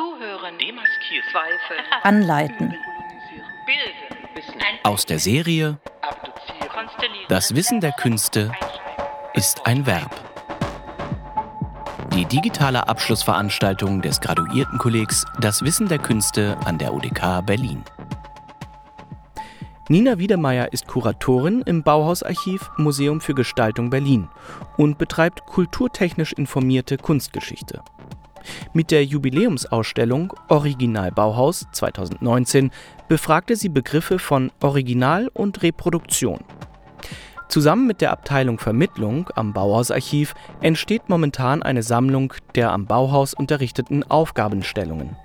Zuhören. Demaskieren. Zweifel. Anleiten. Bilden. Aus der Serie. Das Wissen der Künste ist ein Verb. Die digitale Abschlussveranstaltung des Graduiertenkollegs Das Wissen der Künste an der UDK Berlin. Nina Wiedemeyer ist Kuratorin im Bauhausarchiv Museum für Gestaltung Berlin und betreibt kulturtechnisch informierte Kunstgeschichte. Mit der Jubiläumsausstellung Original Bauhaus 2019 befragte sie Begriffe von Original und Reproduktion. Zusammen mit der Abteilung Vermittlung am Bauhausarchiv entsteht momentan eine Sammlung der am Bauhaus unterrichteten Aufgabenstellungen.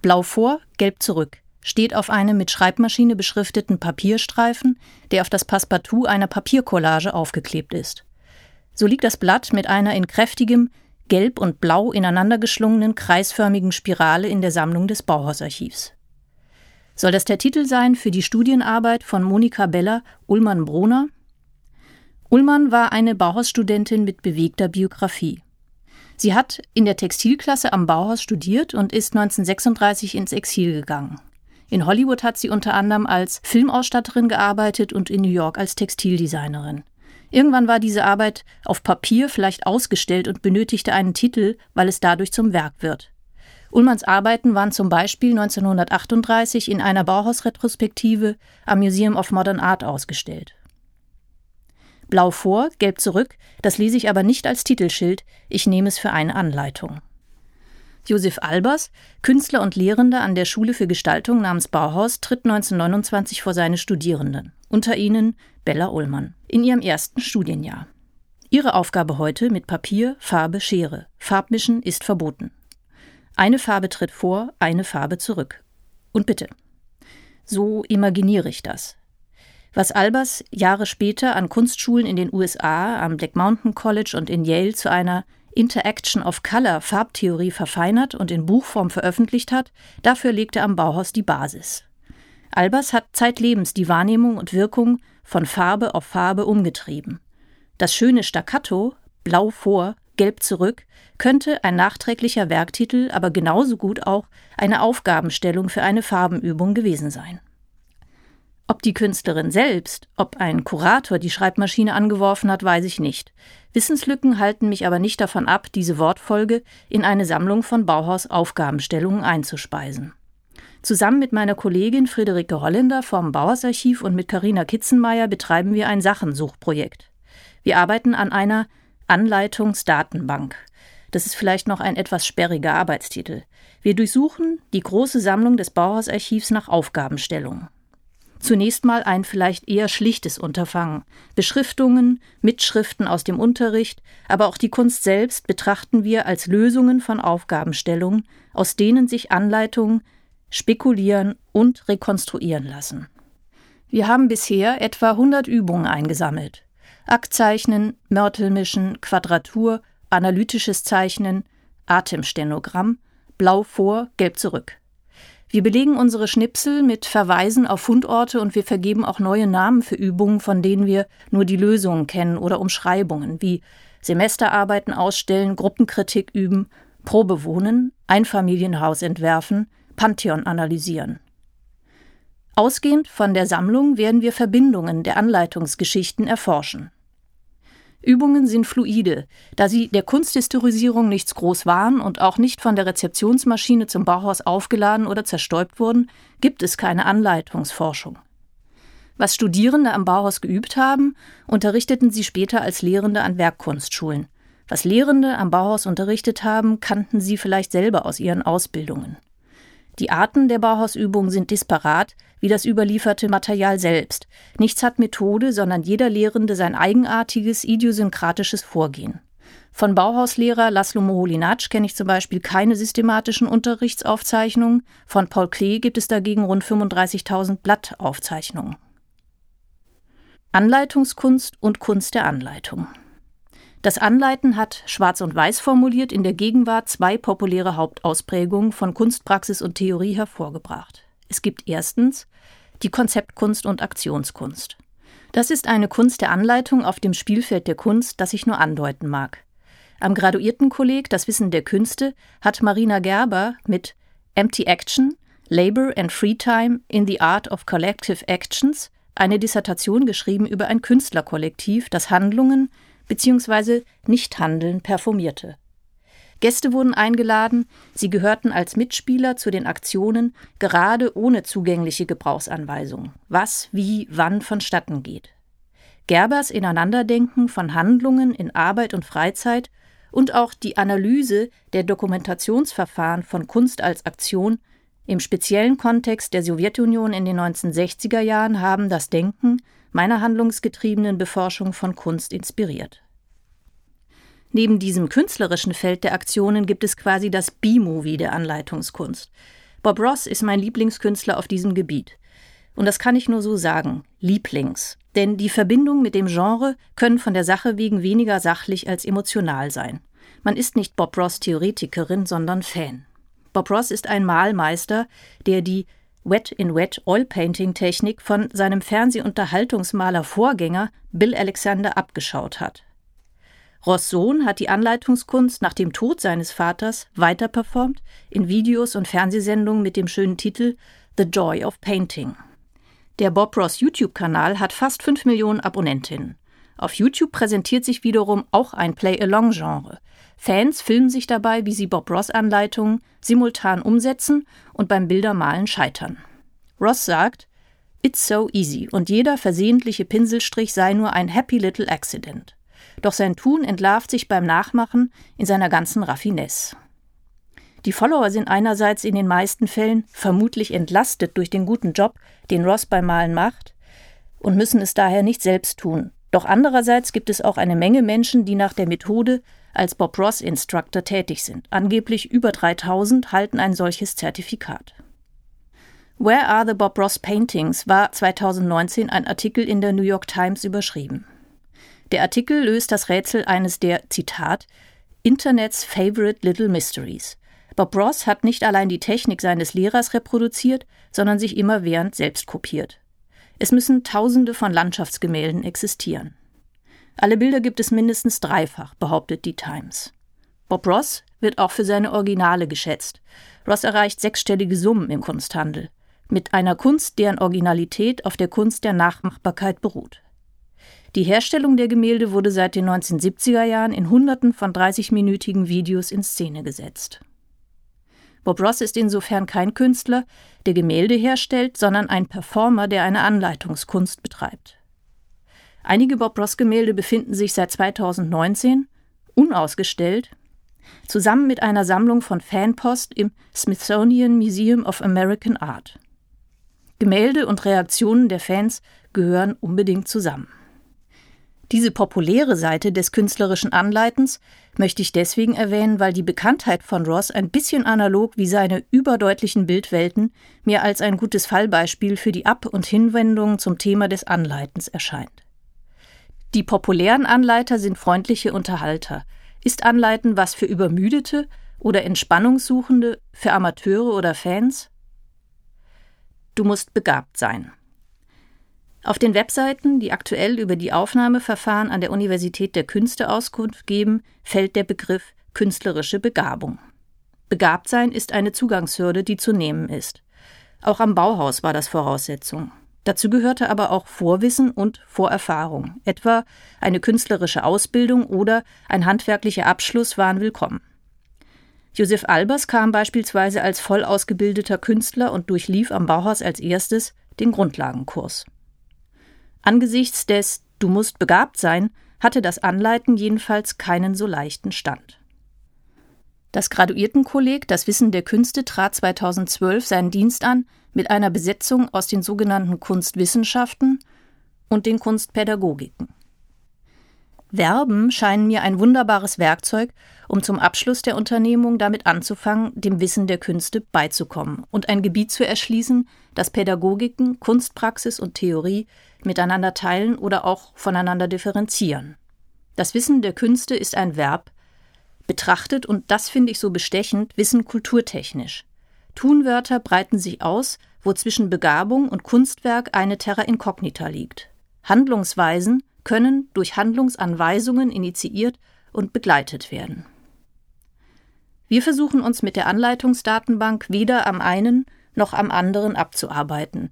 Blau vor, gelb zurück steht auf einem mit Schreibmaschine beschrifteten Papierstreifen, der auf das Passepartout einer Papiercollage aufgeklebt ist. So liegt das Blatt mit einer in kräftigem, gelb und blau ineinander geschlungenen kreisförmigen Spirale in der Sammlung des Bauhausarchivs. Soll das der Titel sein für die Studienarbeit von Monika Beller Ullmann-Broner? Ullmann war eine Bauhausstudentin mit bewegter Biografie. Sie hat in der Textilklasse am Bauhaus studiert und ist 1936 ins Exil gegangen. In Hollywood hat sie unter anderem als Filmausstatterin gearbeitet und in New York als Textildesignerin. Irgendwann war diese Arbeit auf Papier vielleicht ausgestellt und benötigte einen Titel, weil es dadurch zum Werk wird. Ullmanns Arbeiten waren zum Beispiel 1938 in einer Bauhausretrospektive am Museum of Modern Art ausgestellt. Blau vor, gelb zurück, das lese ich aber nicht als Titelschild, ich nehme es für eine Anleitung. Josef Albers, Künstler und Lehrender an der Schule für Gestaltung namens Bauhaus, tritt 1929 vor seine Studierenden, unter ihnen Bella Ullmann, in ihrem ersten Studienjahr. Ihre Aufgabe heute mit Papier, Farbe, Schere. Farbmischen ist verboten. Eine Farbe tritt vor, eine Farbe zurück. Und bitte. So imaginiere ich das. Was Albers Jahre später an Kunstschulen in den USA, am Black Mountain College und in Yale zu einer Interaction of Color Farbtheorie verfeinert und in Buchform veröffentlicht hat, dafür legte am Bauhaus die Basis. Albers hat zeitlebens die Wahrnehmung und Wirkung von Farbe auf Farbe umgetrieben. Das schöne Staccato, blau vor, gelb zurück, könnte ein nachträglicher Werktitel, aber genauso gut auch eine Aufgabenstellung für eine Farbenübung gewesen sein. Ob die Künstlerin selbst, ob ein Kurator die Schreibmaschine angeworfen hat, weiß ich nicht. Wissenslücken halten mich aber nicht davon ab, diese Wortfolge in eine Sammlung von Bauhaus-Aufgabenstellungen einzuspeisen. Zusammen mit meiner Kollegin Friederike Holländer vom Bauhausarchiv und mit Karina Kitzenmeier betreiben wir ein Sachensuchprojekt. Wir arbeiten an einer Anleitungsdatenbank. Das ist vielleicht noch ein etwas sperriger Arbeitstitel. Wir durchsuchen die große Sammlung des Bauhausarchivs nach Aufgabenstellungen. Zunächst mal ein vielleicht eher schlichtes Unterfangen. Beschriftungen, Mitschriften aus dem Unterricht, aber auch die Kunst selbst betrachten wir als Lösungen von Aufgabenstellungen, aus denen sich Anleitungen spekulieren und rekonstruieren lassen. Wir haben bisher etwa 100 Übungen eingesammelt. Aktzeichnen, Mörtelmischen, Quadratur, analytisches Zeichnen, Atemstenogramm, blau vor, gelb zurück. Wir belegen unsere Schnipsel mit Verweisen auf Fundorte und wir vergeben auch neue Namen für Übungen, von denen wir nur die Lösungen kennen oder Umschreibungen wie Semesterarbeiten ausstellen, Gruppenkritik üben, Probe wohnen, Einfamilienhaus entwerfen, Pantheon analysieren. Ausgehend von der Sammlung werden wir Verbindungen der Anleitungsgeschichten erforschen. Übungen sind fluide, da sie der Kunsthistorisierung nichts groß waren und auch nicht von der Rezeptionsmaschine zum Bauhaus aufgeladen oder zerstäubt wurden, gibt es keine Anleitungsforschung. Was Studierende am Bauhaus geübt haben, unterrichteten sie später als Lehrende an Werkkunstschulen. Was Lehrende am Bauhaus unterrichtet haben, kannten sie vielleicht selber aus ihren Ausbildungen. Die Arten der Bauhausübungen sind disparat, wie das überlieferte Material selbst. Nichts hat Methode, sondern jeder Lehrende sein eigenartiges, idiosynkratisches Vorgehen. Von Bauhauslehrer Laszlo Moholy-Nagy kenne ich zum Beispiel keine systematischen Unterrichtsaufzeichnungen, von Paul Klee gibt es dagegen rund 35.000 Blattaufzeichnungen. Anleitungskunst und Kunst der Anleitung. Das Anleiten hat schwarz und weiß formuliert in der Gegenwart zwei populäre Hauptausprägungen von Kunstpraxis und Theorie hervorgebracht. Es gibt erstens die Konzeptkunst und Aktionskunst. Das ist eine Kunst der Anleitung auf dem Spielfeld der Kunst, das ich nur andeuten mag. Am Graduiertenkolleg Das Wissen der Künste hat Marina Gerber mit Empty Action, Labor and Free Time in the Art of Collective Actions eine Dissertation geschrieben über ein Künstlerkollektiv, das Handlungen bzw. Nichthandeln performierte. Gäste wurden eingeladen, sie gehörten als Mitspieler zu den Aktionen, gerade ohne zugängliche Gebrauchsanweisung, was, wie, wann vonstatten geht. Gerbers Ineinanderdenken von Handlungen in Arbeit und Freizeit und auch die Analyse der Dokumentationsverfahren von Kunst als Aktion im speziellen Kontext der Sowjetunion in den 1960er Jahren haben das Denken meiner handlungsgetriebenen Beforschung von Kunst inspiriert. Neben diesem künstlerischen Feld der Aktionen gibt es quasi das B-Movie der Anleitungskunst. Bob Ross ist mein Lieblingskünstler auf diesem Gebiet. Und das kann ich nur so sagen, Lieblings. Denn die Verbindungen mit dem Genre können von der Sache wegen weniger sachlich als emotional sein. Man ist nicht Bob Ross Theoretikerin, sondern Fan. Bob Ross ist ein Malmeister, der die Wet-in-Wet Oil Painting Technik von seinem Fernsehunterhaltungsmaler Vorgänger Bill Alexander abgeschaut hat. Ross Sohn hat die Anleitungskunst nach dem Tod seines Vaters weiterperformt in Videos und Fernsehsendungen mit dem schönen Titel The Joy of Painting. Der Bob Ross YouTube-Kanal hat fast 5 Millionen Abonnentinnen. Auf YouTube präsentiert sich wiederum auch ein Play-Along-Genre. Fans filmen sich dabei, wie sie Bob Ross-Anleitungen simultan umsetzen und beim Bildermalen scheitern. Ross sagt, It's so easy und jeder versehentliche Pinselstrich sei nur ein happy little accident. Doch sein Tun entlarvt sich beim Nachmachen in seiner ganzen Raffinesse. Die Follower sind einerseits in den meisten Fällen vermutlich entlastet durch den guten Job, den Ross beim Malen macht, und müssen es daher nicht selbst tun. Doch andererseits gibt es auch eine Menge Menschen, die nach der Methode als Bob Ross Instructor tätig sind. Angeblich über 3000 halten ein solches Zertifikat. Where are the Bob Ross Paintings war 2019 ein Artikel in der New York Times überschrieben. Der Artikel löst das Rätsel eines der, Zitat, Internets Favorite Little Mysteries. Bob Ross hat nicht allein die Technik seines Lehrers reproduziert, sondern sich immerwährend selbst kopiert. Es müssen Tausende von Landschaftsgemälden existieren. Alle Bilder gibt es mindestens dreifach, behauptet die Times. Bob Ross wird auch für seine Originale geschätzt. Ross erreicht sechsstellige Summen im Kunsthandel, mit einer Kunst, deren Originalität auf der Kunst der Nachmachbarkeit beruht. Die Herstellung der Gemälde wurde seit den 1970er Jahren in Hunderten von 30-minütigen Videos in Szene gesetzt. Bob Ross ist insofern kein Künstler, der Gemälde herstellt, sondern ein Performer, der eine Anleitungskunst betreibt. Einige Bob Ross Gemälde befinden sich seit 2019 unausgestellt, zusammen mit einer Sammlung von Fanpost im Smithsonian Museum of American Art. Gemälde und Reaktionen der Fans gehören unbedingt zusammen. Diese populäre Seite des künstlerischen Anleitens möchte ich deswegen erwähnen, weil die Bekanntheit von Ross ein bisschen analog wie seine überdeutlichen Bildwelten mir als ein gutes Fallbeispiel für die Ab- und Hinwendungen zum Thema des Anleitens erscheint. Die populären Anleiter sind freundliche Unterhalter. Ist Anleiten was für Übermüdete oder Entspannungssuchende, für Amateure oder Fans? Du musst begabt sein. Auf den Webseiten, die aktuell über die Aufnahmeverfahren an der Universität der Künste Auskunft geben, fällt der Begriff künstlerische Begabung. Begabt sein ist eine Zugangshürde, die zu nehmen ist. Auch am Bauhaus war das Voraussetzung. Dazu gehörte aber auch Vorwissen und Vorerfahrung. Etwa eine künstlerische Ausbildung oder ein handwerklicher Abschluss waren willkommen. Josef Albers kam beispielsweise als voll ausgebildeter Künstler und durchlief am Bauhaus als erstes den Grundlagenkurs. Angesichts des Du musst begabt sein hatte das Anleiten jedenfalls keinen so leichten Stand. Das Graduiertenkolleg Das Wissen der Künste trat 2012 seinen Dienst an mit einer Besetzung aus den sogenannten Kunstwissenschaften und den Kunstpädagogiken. Verben scheinen mir ein wunderbares Werkzeug, um zum Abschluss der Unternehmung damit anzufangen, dem Wissen der Künste beizukommen und ein Gebiet zu erschließen, das Pädagogiken, Kunstpraxis und Theorie miteinander teilen oder auch voneinander differenzieren. Das Wissen der Künste ist ein Verb, betrachtet, und das finde ich so bestechend, Wissen kulturtechnisch. Tunwörter breiten sich aus, wo zwischen Begabung und Kunstwerk eine Terra incognita liegt. Handlungsweisen können durch Handlungsanweisungen initiiert und begleitet werden. Wir versuchen uns mit der Anleitungsdatenbank weder am einen noch am anderen abzuarbeiten,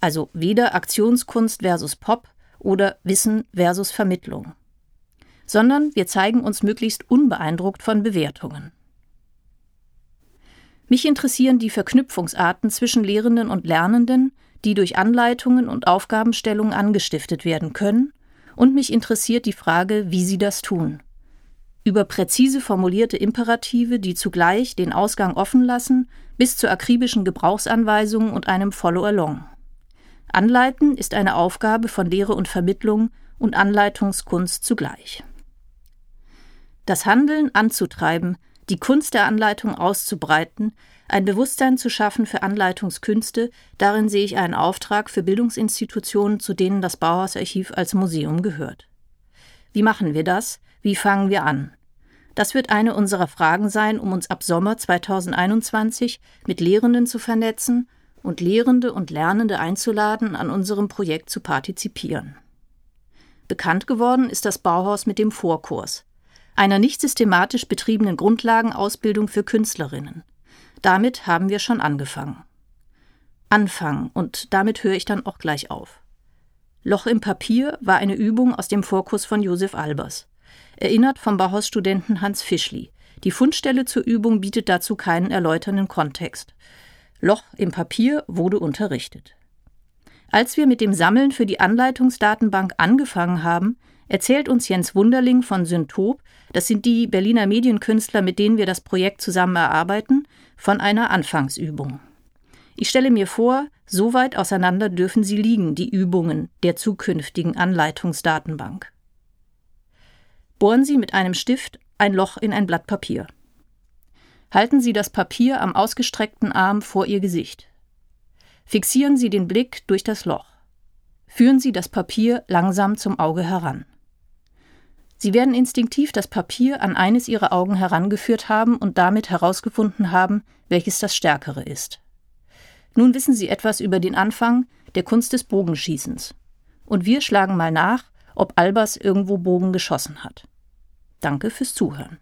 also weder Aktionskunst versus Pop oder Wissen versus Vermittlung, sondern wir zeigen uns möglichst unbeeindruckt von Bewertungen. Mich interessieren die Verknüpfungsarten zwischen Lehrenden und Lernenden, die durch Anleitungen und Aufgabenstellungen angestiftet werden können, und mich interessiert die Frage, wie sie das tun. Über präzise formulierte Imperative, die zugleich den Ausgang offen lassen, bis zur akribischen Gebrauchsanweisung und einem Follow-along. Anleiten ist eine Aufgabe von Lehre und Vermittlung und Anleitungskunst zugleich. Das Handeln anzutreiben, die Kunst der Anleitung auszubreiten, ein Bewusstsein zu schaffen für Anleitungskünste, darin sehe ich einen Auftrag für Bildungsinstitutionen, zu denen das Bauhausarchiv als Museum gehört. Wie machen wir das? Wie fangen wir an? Das wird eine unserer Fragen sein, um uns ab Sommer 2021 mit Lehrenden zu vernetzen und Lehrende und Lernende einzuladen, an unserem Projekt zu partizipieren. Bekannt geworden ist das Bauhaus mit dem Vorkurs, einer nicht systematisch betriebenen Grundlagenausbildung für Künstlerinnen. Damit haben wir schon angefangen. Anfangen, und damit höre ich dann auch gleich auf. Loch im Papier war eine Übung aus dem Vorkurs von Josef Albers. Erinnert vom Bauhausstudenten Hans Fischli. Die Fundstelle zur Übung bietet dazu keinen erläuternden Kontext. Loch im Papier wurde unterrichtet. Als wir mit dem Sammeln für die Anleitungsdatenbank angefangen haben, erzählt uns Jens Wunderling von Syntop, das sind die Berliner Medienkünstler, mit denen wir das Projekt zusammen erarbeiten, von einer Anfangsübung. Ich stelle mir vor, so weit auseinander dürfen sie liegen, die Übungen der zukünftigen Anleitungsdatenbank. Bohren Sie mit einem Stift ein Loch in ein Blatt Papier. Halten Sie das Papier am ausgestreckten Arm vor Ihr Gesicht. Fixieren Sie den Blick durch das Loch. Führen Sie das Papier langsam zum Auge heran. Sie werden instinktiv das Papier an eines ihrer Augen herangeführt haben und damit herausgefunden haben, welches das stärkere ist. Nun wissen Sie etwas über den Anfang der Kunst des Bogenschießens. Und wir schlagen mal nach, ob Albers irgendwo Bogen geschossen hat. Danke fürs Zuhören.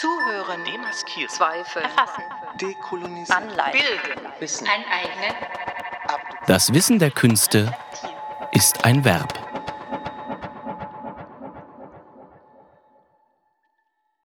Zuhören, Demaskieren, Zweifel, Erfassen, Dekolonisieren, Anleiten, Bilden, Wissen, Ein eigenen Das Wissen der Künste ist ein Verb.